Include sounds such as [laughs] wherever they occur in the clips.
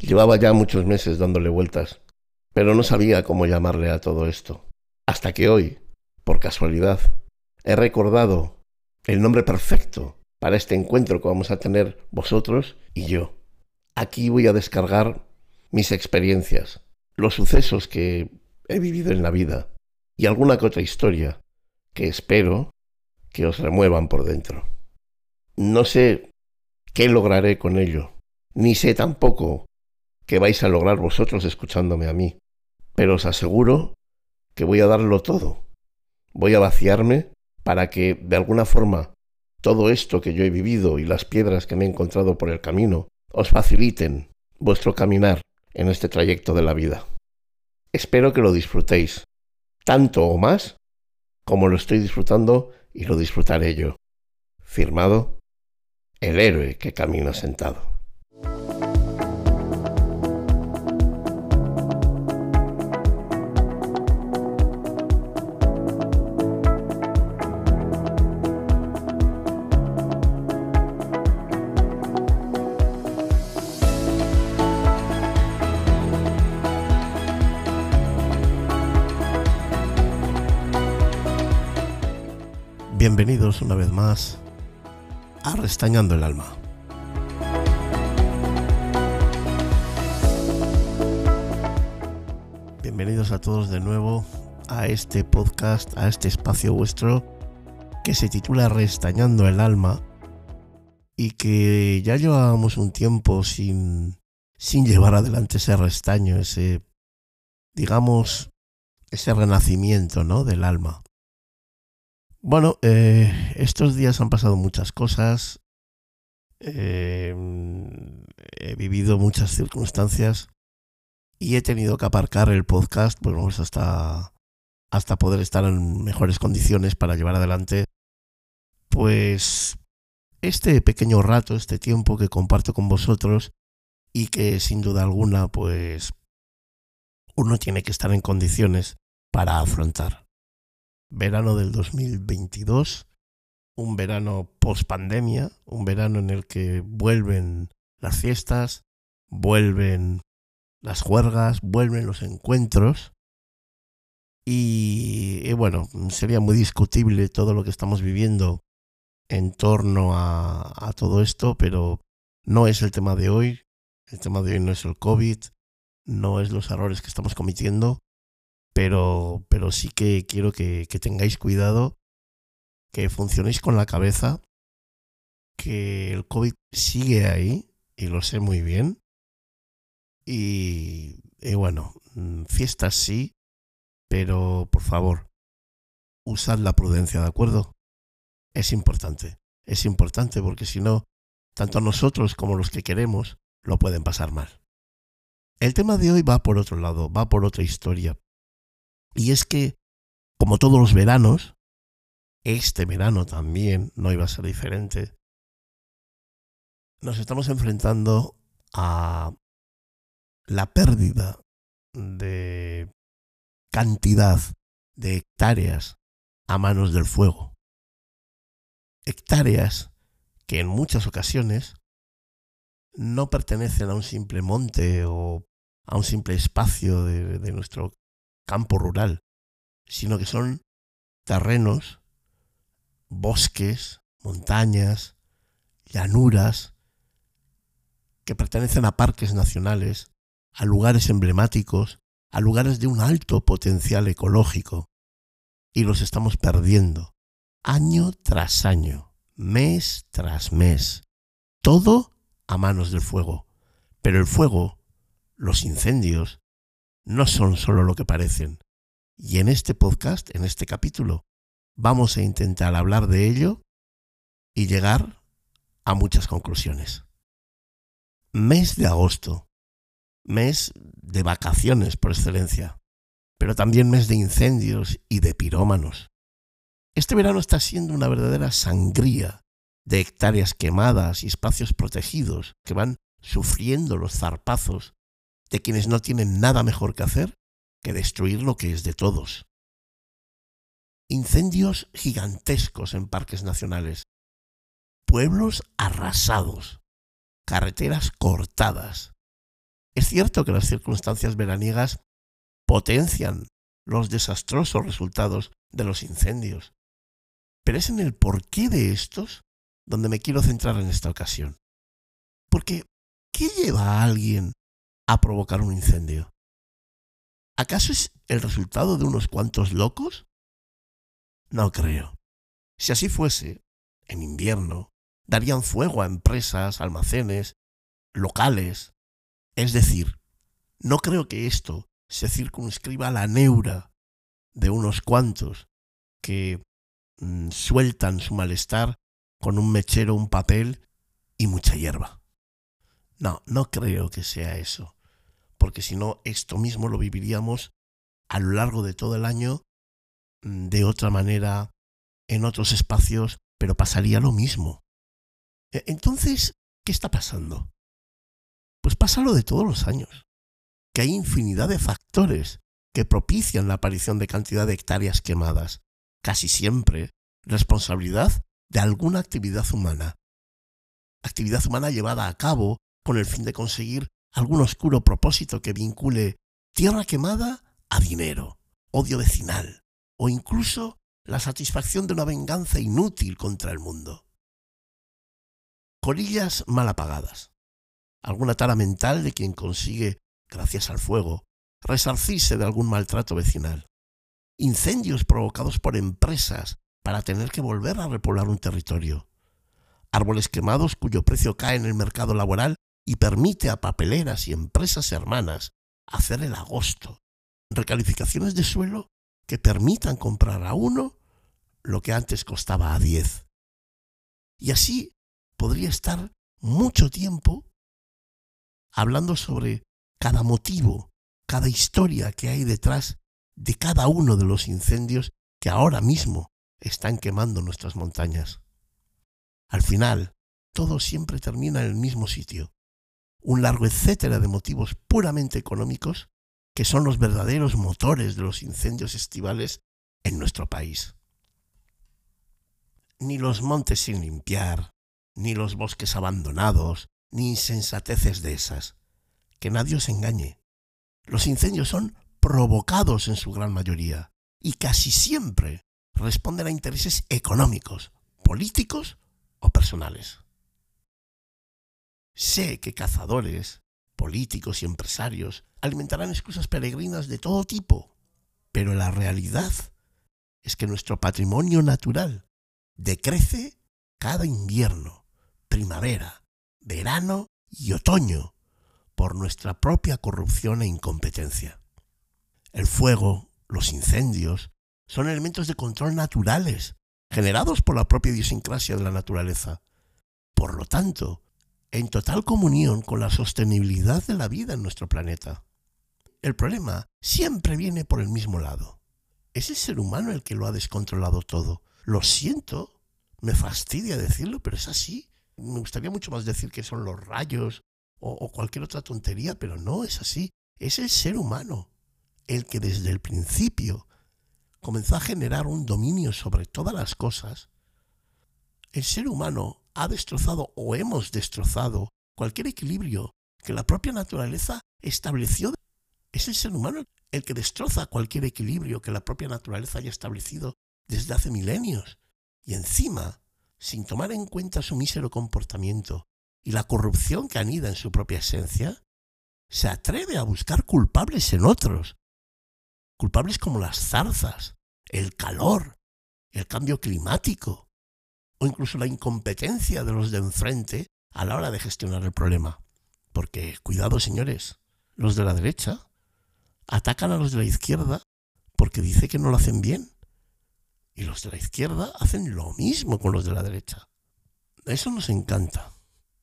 Llevaba ya muchos meses dándole vueltas, pero no sabía cómo llamarle a todo esto. Hasta que hoy, por casualidad, he recordado el nombre perfecto para este encuentro que vamos a tener vosotros y yo. Aquí voy a descargar mis experiencias, los sucesos que he vivido en la vida y alguna que otra historia que espero que os remuevan por dentro. No sé qué lograré con ello, ni sé tampoco qué vais a lograr vosotros escuchándome a mí, pero os aseguro que voy a darlo todo. Voy a vaciarme para que, de alguna forma, todo esto que yo he vivido y las piedras que me he encontrado por el camino os faciliten vuestro caminar en este trayecto de la vida. Espero que lo disfrutéis, tanto o más como lo estoy disfrutando y lo disfrutaré yo. Firmado, el héroe que camina sentado. Bienvenidos una vez más a Restañando el Alma. Bienvenidos a todos de nuevo a este podcast, a este espacio vuestro que se titula Restañando el Alma y que ya llevábamos un tiempo sin, sin llevar adelante ese restaño, ese, digamos, ese renacimiento ¿no? del alma. Bueno, eh, estos días han pasado muchas cosas. Eh, he vivido muchas circunstancias y he tenido que aparcar el podcast pues hasta, hasta poder estar en mejores condiciones para llevar adelante pues este pequeño rato, este tiempo que comparto con vosotros y que sin duda alguna pues uno tiene que estar en condiciones para afrontar verano del 2022, un verano post pandemia, un verano en el que vuelven las fiestas, vuelven las juergas, vuelven los encuentros. Y, bueno, sería muy discutible todo lo que estamos viviendo en torno a, a todo esto, pero no es el tema de hoy. El tema de hoy no es el COVID, no es los errores que estamos cometiendo, pero, pero sí que quiero que, tengáis cuidado, que funcionéis con la cabeza, que el COVID sigue ahí, y lo sé muy bien. Y, y, bueno, mm, fiestas sí, pero por favor, usad la prudencia, ¿de acuerdo? Es importante, es importante porque si no, tanto nosotros como los que queremos lo pueden pasar mal. El tema de hoy va por otro lado, va por otra historia, y es que, como todos los veranos, este verano también no iba a ser diferente. Nos estamos enfrentando a la pérdida de cantidad de hectáreas a manos del fuego. Hectáreas que en muchas ocasiones no pertenecen a un simple monte o a un simple espacio de, de nuestro campo rural, sino que son terrenos, bosques, montañas, llanuras, que pertenecen a parques nacionales, a lugares emblemáticos, a lugares de un alto potencial ecológico. Y los estamos perdiendo, año tras año, mes tras mes. Todo a manos del fuego. Pero el fuego, los incendios, no son solo lo que parecen. Y en este podcast, en este capítulo, vamos a intentar hablar de ello y llegar a muchas conclusiones. Mes de agosto, mes de vacaciones por excelencia, pero también mes de incendios y de pirómanos. Este verano está siendo una verdadera sangría de hectáreas quemadas y espacios protegidos que van sufriendo los zarpazos de quienes no tienen nada mejor que hacer que destruir lo que es de todos. Incendios gigantescos en parques nacionales, pueblos arrasados, carreteras cortadas, Es cierto que las circunstancias veraniegas potencian los desastrosos resultados de los incendios, pero es en el porqué de estos donde me quiero centrar en esta ocasión. Porque, ¿qué lleva a alguien a provocar un incendio? ¿Acaso es el resultado de unos cuantos locos? No creo. Si así fuese, en invierno, darían fuego a empresas, almacenes, locales. Es decir, no creo que esto se circunscriba a la neura de unos cuantos que mm, sueltan su malestar con un mechero, un papel y mucha hierba. No, no creo que sea eso porque si no, esto mismo lo viviríamos a lo largo de todo el año mm, de otra manera, en otros espacios, pero pasaría lo mismo. E, entonces, ¿qué está pasando? Pues pasa lo de todos los años, que hay infinidad de factores que propician la aparición de cantidad de hectáreas quemadas, casi siempre responsabilidad de alguna actividad humana. Actividad humana llevada a cabo con el fin de conseguir algún oscuro propósito que vincule tierra quemada a dinero, odio vecinal o incluso la satisfacción de una venganza inútil contra el mundo. Corillas mal apagadas. Alguna tara mental de quien consigue, gracias al fuego, resarcirse de algún maltrato vecinal. Incendios provocados por empresas para tener que volver a repoblar un territorio. Árboles quemados cuyo precio cae en el mercado laboral y permite a papeleras y empresas hermanas hacer el agosto, recalificaciones de suelo que permitan comprar a uno lo que antes costaba a diez. Y así podría estar mucho tiempo hablando sobre cada motivo, cada historia que hay detrás de cada uno de los incendios que ahora mismo están quemando nuestras montañas. Al final, todo siempre termina en el mismo sitio, un largo etcétera de motivos puramente económicos que son los verdaderos motores de los incendios estivales en nuestro país. Ni los montes sin limpiar, ni los bosques abandonados, ni insensateces de esas. Que nadie os engañe. Los incendios son provocados en su gran mayoría y casi siempre responden a intereses económicos, políticos o personales. Sé que cazadores, políticos y empresarios alimentarán excusas peregrinas de todo tipo, pero la realidad es que nuestro patrimonio natural decrece cada invierno, primavera, verano y otoño por nuestra propia corrupción e incompetencia. El fuego, los incendios, son elementos de control naturales, generados por la propia idiosincrasia de la naturaleza. Por lo tanto, en total comunión con la sostenibilidad de la vida en nuestro planeta. El problema siempre viene por el mismo lado. Es el ser humano el que lo ha descontrolado todo. Lo siento, me fastidia decirlo, pero es así. Me gustaría mucho más decir que son los rayos o, cualquier otra tontería, pero no es así. Es el ser humano el que desde el principio comenzó a generar un dominio sobre todas las cosas. El ser humano ha destrozado o hemos destrozado cualquier equilibrio que la propia naturaleza estableció. Es el ser humano el que destroza cualquier equilibrio que la propia naturaleza haya establecido desde hace milenios. Y encima, sin tomar en cuenta su mísero comportamiento y la corrupción que anida en su propia esencia, se atreve a buscar culpables en otros. Culpables como las zarzas, el calor, el cambio climático, o incluso la incompetencia de los de enfrente a la hora de gestionar el problema. Porque, cuidado señores, los de la derecha atacan a los de la izquierda porque dice que no lo hacen bien. Y los de la izquierda hacen lo mismo con los de la derecha. Eso nos encanta.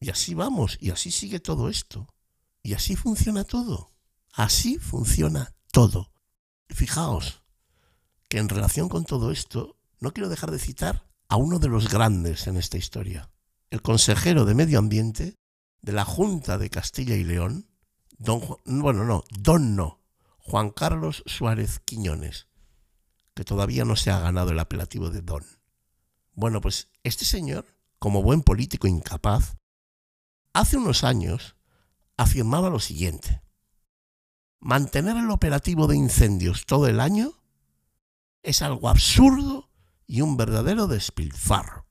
Y así vamos, y así sigue todo esto. Y así funciona todo. Así funciona todo. Fijaos que en relación con todo esto, no quiero dejar de citar a uno de los grandes en esta historia, el consejero de Medio Ambiente de la Junta de Castilla y León, don bueno, no, don no, Juan Carlos Suárez Quiñones, que todavía no se ha ganado el apelativo de don. Bueno, pues este señor, como buen político incapaz, hace unos años afirmaba lo siguiente. mantener el operativo de incendios todo el año es algo absurdo y un verdadero despilfarro.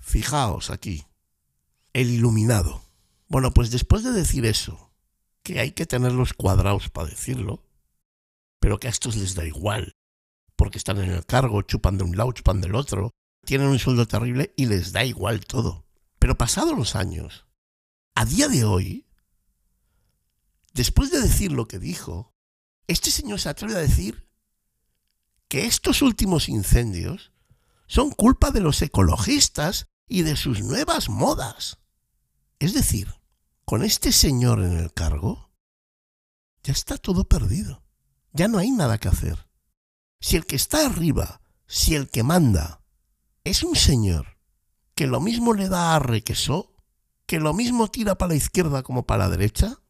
Fijaos aquí, el iluminado. Bueno, pues después de decir eso, que hay que tenerlos cuadrados para decirlo, pero que a estos les da igual, porque están en el cargo, chupan de un lado, chupan del otro, tienen un sueldo terrible y les da igual todo. Pero pasados los años, a día de hoy, después de decir lo que dijo, este señor se atreve a decir que estos últimos incendios son culpa de los ecologistas y de sus nuevas modas. Es decir, con este señor en el cargo, ya está todo perdido. Ya no hay nada que hacer. Si el que está arriba, si el que manda, es un señor que lo mismo le da a requesó, que lo mismo tira para la izquierda como para la derecha,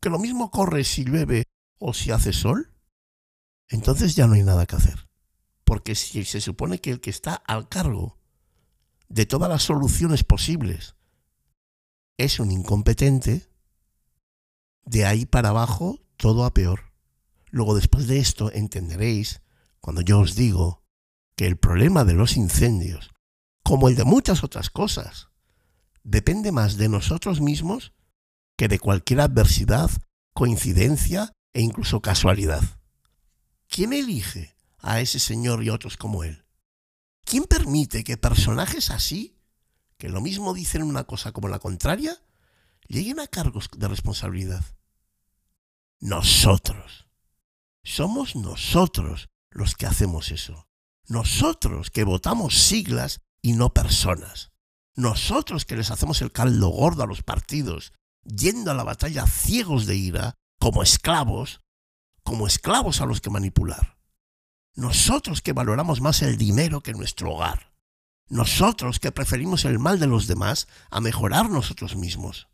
que lo mismo corre si llueve o si hace sol, entonces ya no hay nada que hacer. Porque si se supone que el que está al cargo de todas las soluciones posibles es un incompetente, de ahí para abajo todo a peor. Luego después de esto entenderéis cuando yo os digo que el problema de los incendios, como el de muchas otras cosas, depende más de nosotros mismos que de cualquier adversidad, coincidencia e incluso casualidad. ¿Quién elige a ese señor y otros como él? ¿Quién permite que personajes así, que lo mismo dicen una cosa como la contraria, lleguen a cargos de responsabilidad? Nosotros. Somos nosotros los que hacemos eso. Nosotros que votamos siglas y no personas. Nosotros que les hacemos el caldo gordo a los partidos, yendo a la batalla ciegos de ira, como esclavos, como esclavos a los que manipular. Nosotros que valoramos más el dinero que nuestro hogar. Nosotros que preferimos el mal de los demás a mejorar nosotros mismos.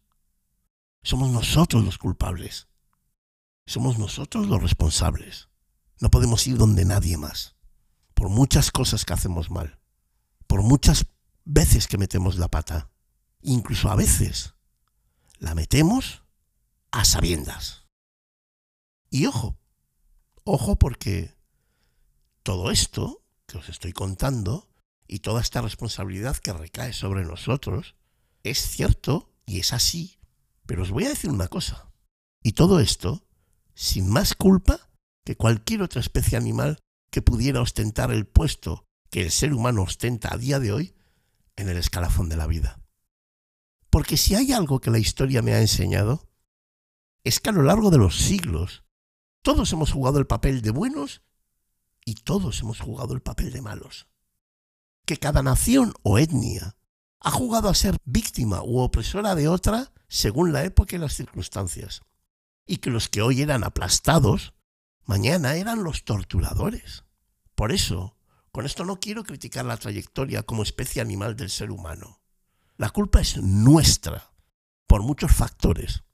Somos nosotros los culpables. Somos nosotros los responsables. No podemos ir donde nadie más. Por muchas cosas que hacemos mal. Por muchas veces que metemos la pata. Incluso a veces la metemos a sabiendas. Y ojo, ojo porque todo esto que os estoy contando y toda esta responsabilidad que recae sobre nosotros es cierto y es así, pero os voy a decir una cosa. Y todo esto sin más culpa que cualquier otra especie animal que pudiera ostentar el puesto que el ser humano ostenta a día de hoy en el escalafón de la vida. Porque si hay algo que la historia me ha enseñado, es que a lo largo de los siglos todos hemos jugado el papel de buenos y todos hemos jugado el papel de malos. Que cada nación o etnia ha jugado a ser víctima u opresora de otra según la época y las circunstancias. Y que los que hoy eran aplastados mañana eran los torturadores. Por eso, con esto no quiero criticar la trayectoria como especie animal del ser humano. La culpa es nuestra, por muchos factores.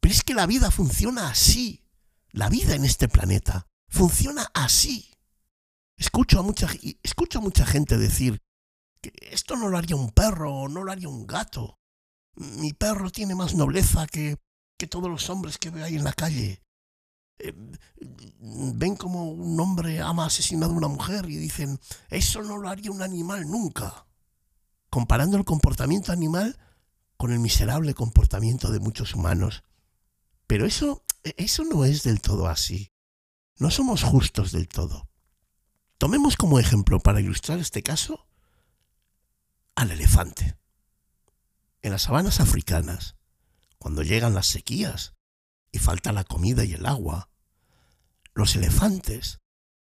Pero es que la vida funciona así. La vida en este planeta funciona así. Escucho a mucha, escucho a mucha gente decir que esto no lo haría un perro o no lo haría un gato. Mi perro tiene más nobleza que, que todos los hombres que veo ahí en la calle. Eh, ven como un hombre ama asesinado a una mujer y dicen, eso no lo haría un animal nunca. Comparando el comportamiento animal con el miserable comportamiento de muchos humanos. Pero eso, eso no es del todo así. No somos justos del todo. Tomemos como ejemplo, para ilustrar este caso, al elefante. En las sabanas africanas, cuando llegan las sequías y falta la comida y el agua. Los elefantes,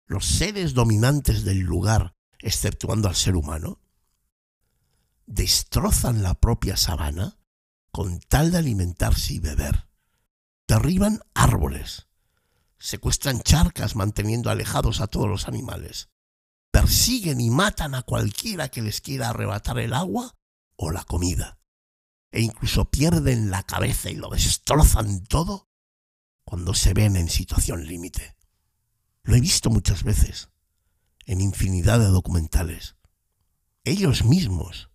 los seres dominantes del lugar, exceptuando al ser humano, destrozan la propia sabana con tal de alimentarse y beber. Derriban árboles, secuestran charcas manteniendo alejados a todos los animales, persiguen y matan a cualquiera que les quiera arrebatar el agua o la comida, e incluso pierden la cabeza y lo destrozan todo cuando se ven en situación límite. Lo he visto muchas veces, en infinidad de documentales. Ellos mismos,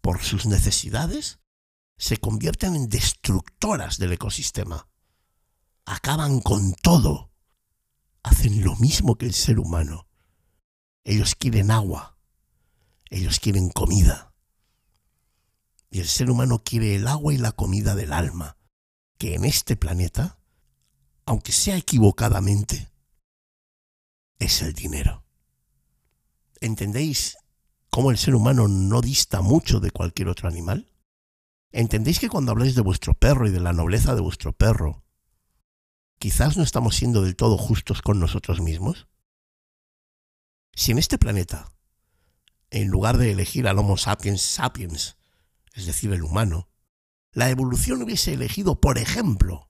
por sus necesidades, se convierten en destructoras del ecosistema. Acaban con todo. Hacen lo mismo que el ser humano. Ellos quieren agua. Ellos quieren comida. Y el ser humano quiere el agua y la comida del alma, que en este planeta, aunque sea equivocadamente, es el dinero. ¿Entendéis cómo el ser humano no dista mucho de cualquier otro animal? ¿Entendéis que cuando habláis de vuestro perro y de la nobleza de vuestro perro, quizás no estamos siendo del todo justos con nosotros mismos? Si en este planeta, en lugar de elegir al Homo sapiens sapiens, es decir, el humano, la evolución hubiese elegido, por ejemplo,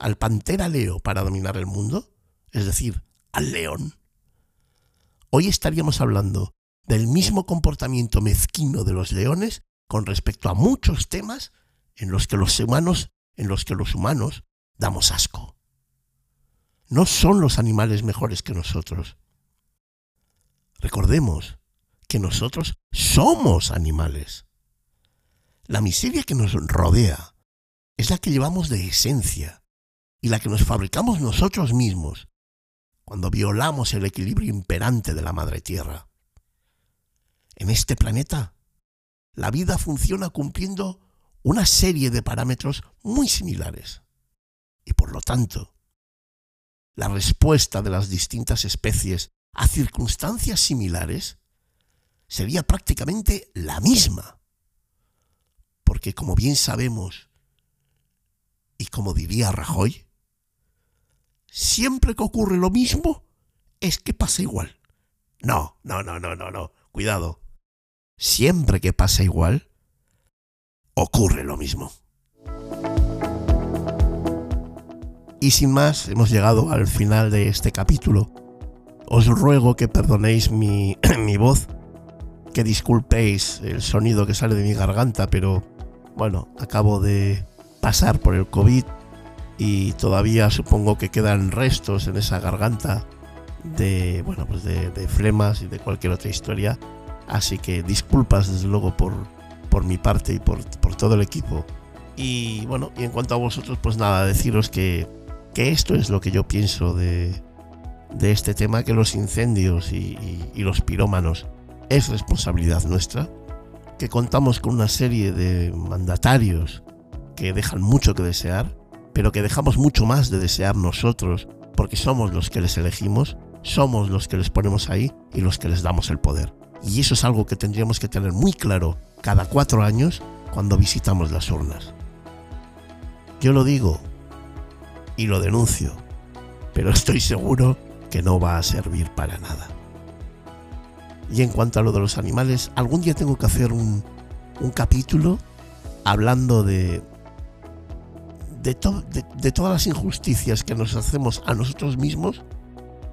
al pantera leo para dominar el mundo, es decir, al león, hoy estaríamos hablando del mismo comportamiento mezquino de los leones con respecto a muchos temas en los que los humanos, en los que los humanos damos asco. No son los animales mejores que nosotros. Recordemos que nosotros somos animales. La miseria que nos rodea es la que llevamos de esencia y la que nos fabricamos nosotros mismos cuando violamos el equilibrio imperante de la madre tierra. En este planeta, la vida funciona cumpliendo una serie de parámetros muy similares. Y por lo tanto, la respuesta de las distintas especies a circunstancias similares sería prácticamente la misma. Porque como bien sabemos, y como diría Rajoy, siempre que ocurre lo mismo, es que pasa igual. No, no, no, no, no, no. Cuidado siempre que pasa igual, ocurre lo mismo. Y sin más, hemos llegado al final de este capítulo. Os ruego que perdonéis mi, [clears throat] mi voz, que disculpéis el sonido que sale de mi garganta, pero bueno, acabo de pasar por el COVID y todavía supongo que quedan restos en esa garganta de, bueno, pues de, flemas y de cualquier otra historia Así que disculpas desde luego por, por mi parte y por, todo el equipo. Y bueno, y en cuanto a vosotros, pues nada, deciros que, que esto es lo que yo pienso de, de este tema, que los incendios y, y, los pirómanos es responsabilidad nuestra, que contamos con una serie de mandatarios que dejan mucho que desear, pero que dejamos mucho más de desear nosotros, porque somos los que les elegimos, somos los que les ponemos ahí y los que les damos el poder. Y eso es algo que tendríamos que tener muy claro cada cuatro años cuando visitamos las urnas. Yo lo digo y lo denuncio, pero [laughs] estoy seguro que no va a servir para nada. Y en cuanto a lo de los animales, algún día tengo que hacer un, capítulo hablando de, de, de, todas las injusticias que nos hacemos a nosotros mismos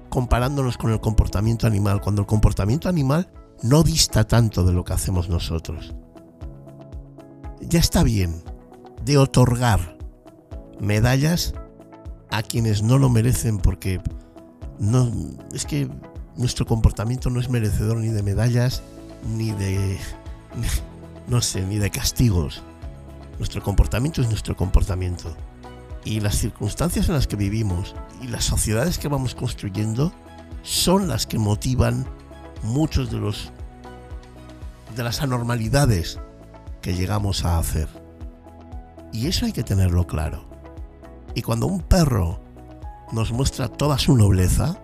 comparándonos con el comportamiento animal, cuando el comportamiento animal no dista tanto de lo que hacemos nosotros. Ya está bien de otorgar medallas a quienes no lo merecen porque no es que nuestro comportamiento no es merecedor ni de medallas ni de [laughs] no sé, ni de castigos. Nuestro comportamiento es nuestro comportamiento. Y las circunstancias en las que vivimos y las sociedades que vamos construyendo son las que motivan muchos de los de las anormalidades que llegamos a hacer. Y eso hay que tenerlo claro. Y cuando un perro nos muestra toda su nobleza,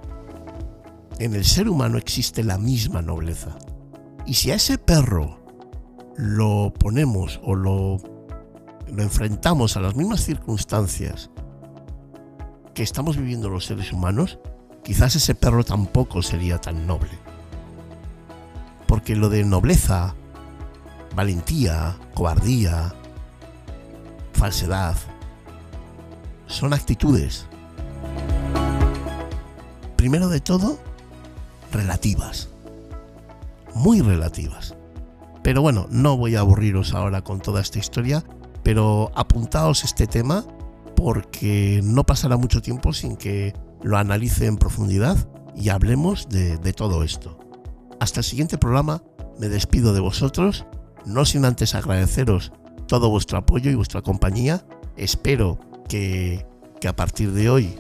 en el ser humano existe la misma nobleza. Y si a ese perro lo ponemos o lo, enfrentamos a las mismas circunstancias que estamos viviendo los seres humanos, quizás ese perro tampoco sería tan noble. Porque lo de nobleza, valentía, cobardía, falsedad, son actitudes. Primero de todo, relativas. Muy relativas. Pero bueno, no voy a aburriros ahora con toda esta historia, pero apuntaos este tema porque no pasará mucho tiempo sin que lo analice en profundidad y hablemos de, de todo esto. Hasta el siguiente programa me despido de vosotros, no sin antes agradeceros todo vuestro apoyo y vuestra compañía. Espero que a partir de hoy,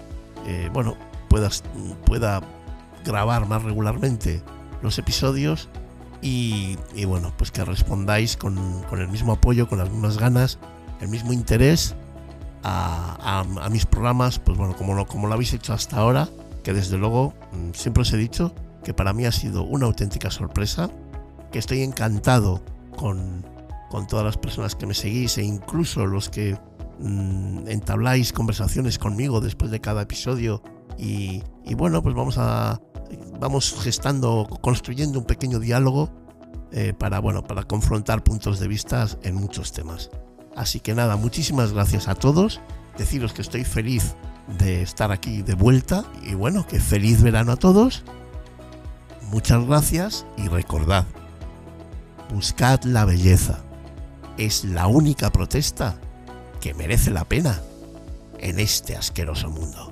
eh, bueno, puedas, pueda grabar más regularmente los episodios y, bueno, pues que respondáis con, el mismo apoyo, con las mismas ganas, el mismo interés a, mis programas, pues bueno, como lo, como lo habéis hecho hasta ahora, que desde luego mm, siempre os he dicho que para mí ha sido una auténtica sorpresa, que estoy encantado con, con todas las personas que me seguís e incluso los que mm, entabláis conversaciones conmigo después de cada episodio y, bueno, pues vamos a, vamos gestando, construyendo un pequeño diálogo eh, para, bueno, para confrontar puntos de vista en muchos temas. Así que nada, muchísimas gracias a todos. Deciros que estoy feliz de estar aquí de vuelta y bueno, que feliz verano a todos. Muchas gracias y recordad, buscad la belleza. Es la única protesta que merece la pena en este asqueroso mundo.